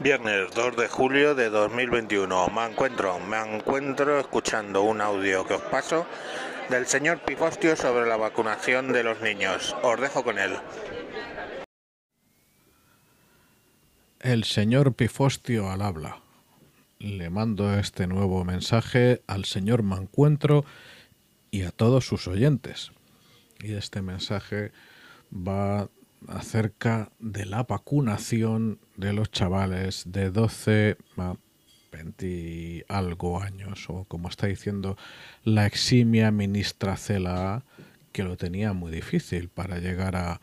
Viernes 2 de julio de 2021. Me encuentro, me encuentro escuchando un audio que os paso del señor Pifostio sobre la vacunación de los niños. Os dejo con él. El señor Pifostio al habla. Le mando este nuevo mensaje al señor Mancuentro y a todos sus oyentes. Y este mensaje va acerca de la vacunación de los chavales de 12 a 20 algo años, o como está diciendo la eximia ministra Cela, que lo tenía muy difícil para llegar a,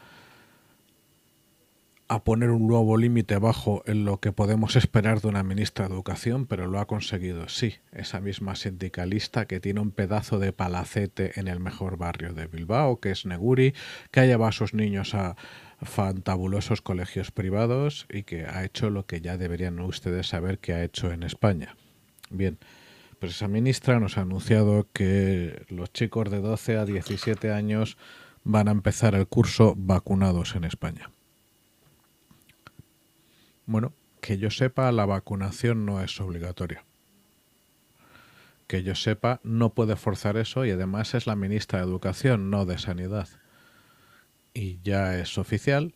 a poner un nuevo límite bajo en lo que podemos esperar de una ministra de Educación, pero lo ha conseguido, sí, esa misma sindicalista que tiene un pedazo de palacete en el mejor barrio de Bilbao, que es Neguri, que ha llevado a sus niños a fantabulosos colegios privados y que ha hecho lo que ya deberían ustedes saber que ha hecho en España. Bien, pues esa ministra nos ha anunciado que los chicos de 12 a 17 años van a empezar el curso vacunados en España. Bueno, que yo sepa, la vacunación no es obligatoria. Que yo sepa, no puede forzar eso y además es la ministra de Educación, no de Sanidad. Y ya es oficial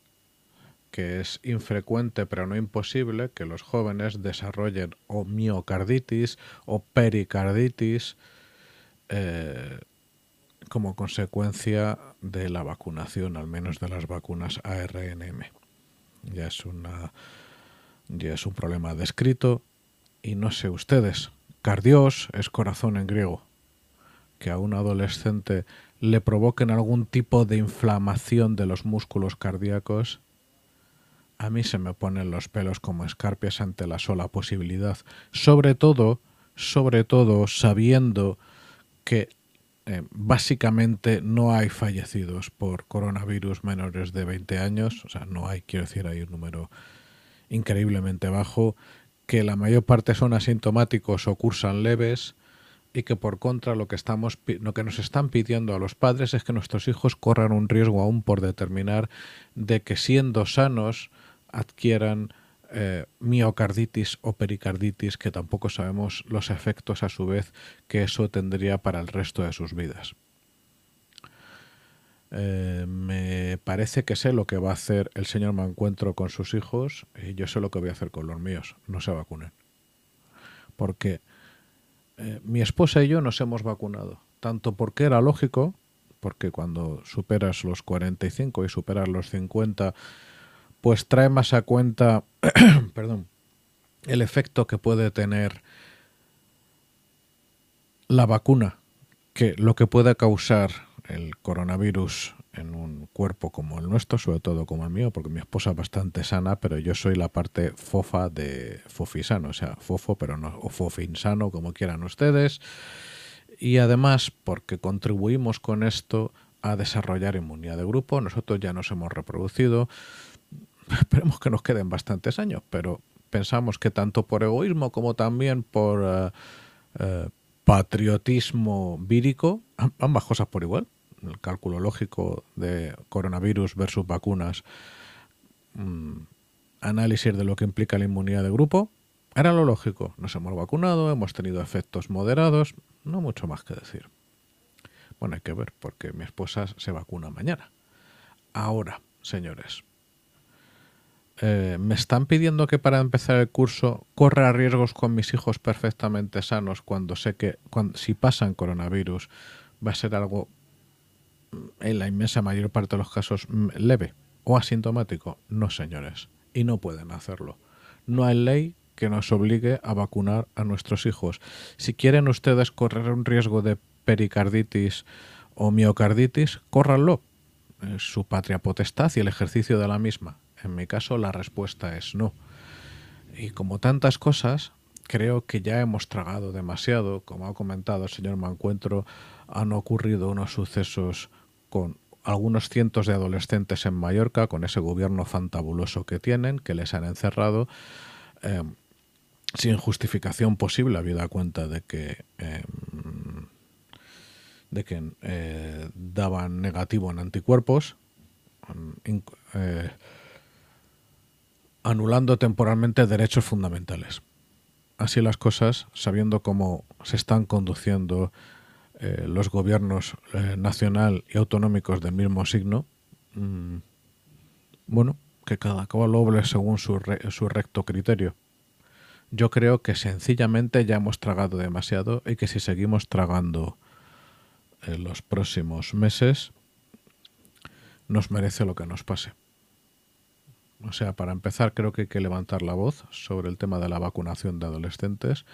que es infrecuente pero no imposible que los jóvenes desarrollen o miocarditis o pericarditis eh, como consecuencia de la vacunación, al menos de las vacunas ARNM. Ya es una ya es un problema descrito. Y no sé ustedes, cardios es corazón en griego, que a un adolescente le provoquen algún tipo de inflamación de los músculos cardíacos, a mí se me ponen los pelos como escarpias ante la sola posibilidad, sobre todo, sobre todo sabiendo que eh, básicamente no hay fallecidos por coronavirus menores de 20 años, o sea, no hay, quiero decir, hay un número increíblemente bajo, que la mayor parte son asintomáticos o cursan leves y que por contra lo que estamos lo que nos están pidiendo a los padres es que nuestros hijos corran un riesgo aún por determinar de que siendo sanos adquieran eh, miocarditis o pericarditis que tampoco sabemos los efectos a su vez que eso tendría para el resto de sus vidas. Eh, me parece que sé lo que va a hacer el señor Mancuentro con sus hijos y yo sé lo que voy a hacer con los míos. No se vacunen. Porque eh, mi esposa y yo nos hemos vacunado. Tanto porque era lógico, porque cuando superas los 45 y superas los 50, pues trae más a cuenta, perdón, el efecto que puede tener la vacuna, que lo que puede causar el coronavirus en un cuerpo como el nuestro, sobre todo como el mío, porque mi esposa es bastante sana, pero yo soy la parte fofa de fofisano, o sea, fofo, pero no, o fofinsano, como quieran ustedes. Y además, porque contribuimos con esto a desarrollar inmunidad de grupo, nosotros ya nos hemos reproducido, esperemos que nos queden bastantes años, pero pensamos que tanto por egoísmo como también por uh, uh, patriotismo vírico, ambas cosas por igual, el cálculo lógico de coronavirus versus vacunas, mmm, análisis de lo que implica la inmunidad de grupo, era lo lógico. Nos hemos vacunado, hemos tenido efectos moderados, no mucho más que decir. Bueno, hay que ver, porque mi esposa se vacuna mañana. Ahora, señores, eh, me están pidiendo que para empezar el curso corra riesgos con mis hijos perfectamente sanos cuando sé que cuando, si pasan coronavirus va a ser algo en la inmensa mayor parte de los casos mm, leve o asintomático. No, señores, y no pueden hacerlo. No hay ley que nos obligue a vacunar a nuestros hijos. Si quieren ustedes correr un riesgo de pericarditis o miocarditis, córranlo. Es su patria potestad y el ejercicio de la misma. En mi caso, la respuesta es no. Y como tantas cosas, creo que ya hemos tragado demasiado. Como ha comentado el señor Mancuentro, han ocurrido unos sucesos con algunos cientos de adolescentes en Mallorca, con ese gobierno fantabuloso que tienen, que les han encerrado eh, sin justificación posible, habida cuenta de que, eh, de que eh, daban negativo en anticuerpos. Anulando temporalmente derechos fundamentales. Así las cosas, sabiendo cómo se están conduciendo eh, los gobiernos eh, nacional y autonómicos del mismo signo, mm, bueno, que cada cual obre según su, su recto criterio. Yo creo que sencillamente ya hemos tragado demasiado y que si seguimos tragando en los próximos meses, nos merece lo que nos pase. O sea, para empezar creo que hay que levantar la voz sobre el tema de la vacunación de adolescentes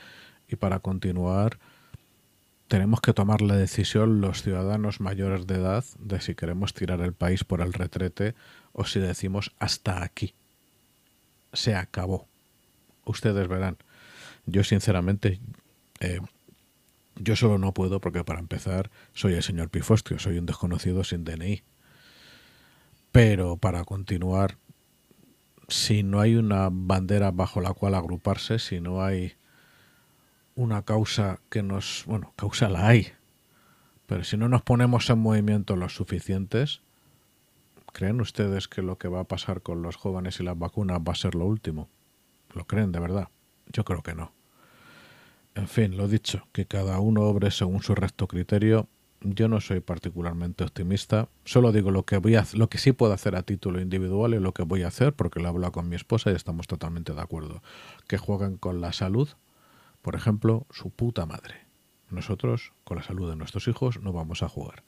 y para continuar tenemos que tomar la decisión los ciudadanos mayores de edad de si queremos tirar el país por el retrete o si decimos hasta aquí. Se acabó. Ustedes verán. Yo sinceramente, eh, yo solo no puedo porque para empezar soy el señor Pifostio, soy un desconocido sin DNI. Pero para continuar, si no hay una bandera bajo la cual agruparse, si no hay una causa que nos, bueno, causa la hay, pero si no nos ponemos en movimiento los suficientes, ¿creen ustedes que lo que va a pasar con los jóvenes y las vacunas va a ser lo último? ¿Lo creen de verdad? Yo creo que no. En fin, lo dicho, que cada uno obre según su recto criterio yo no soy particularmente optimista. Solo digo lo que voy a, lo que sí puedo hacer a título individual y lo que voy a hacer porque lo he hablado con mi esposa y estamos totalmente de acuerdo. Que jueguen con la salud, por ejemplo, su puta madre. Nosotros, con la salud de nuestros hijos, no vamos a jugar.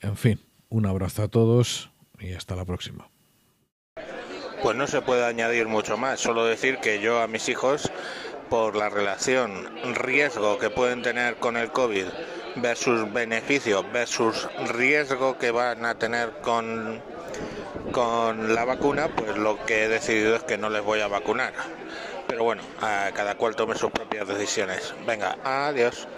En fin, un abrazo a todos y hasta la próxima. Pues no se puede añadir mucho más, solo decir que yo a mis hijos, por la relación riesgo que pueden tener con el COVID, versus beneficio versus riesgo que van a tener con, con la vacuna, pues lo que he decidido es que no les voy a vacunar. Pero bueno, a cada cual tome sus propias decisiones. Venga, adiós.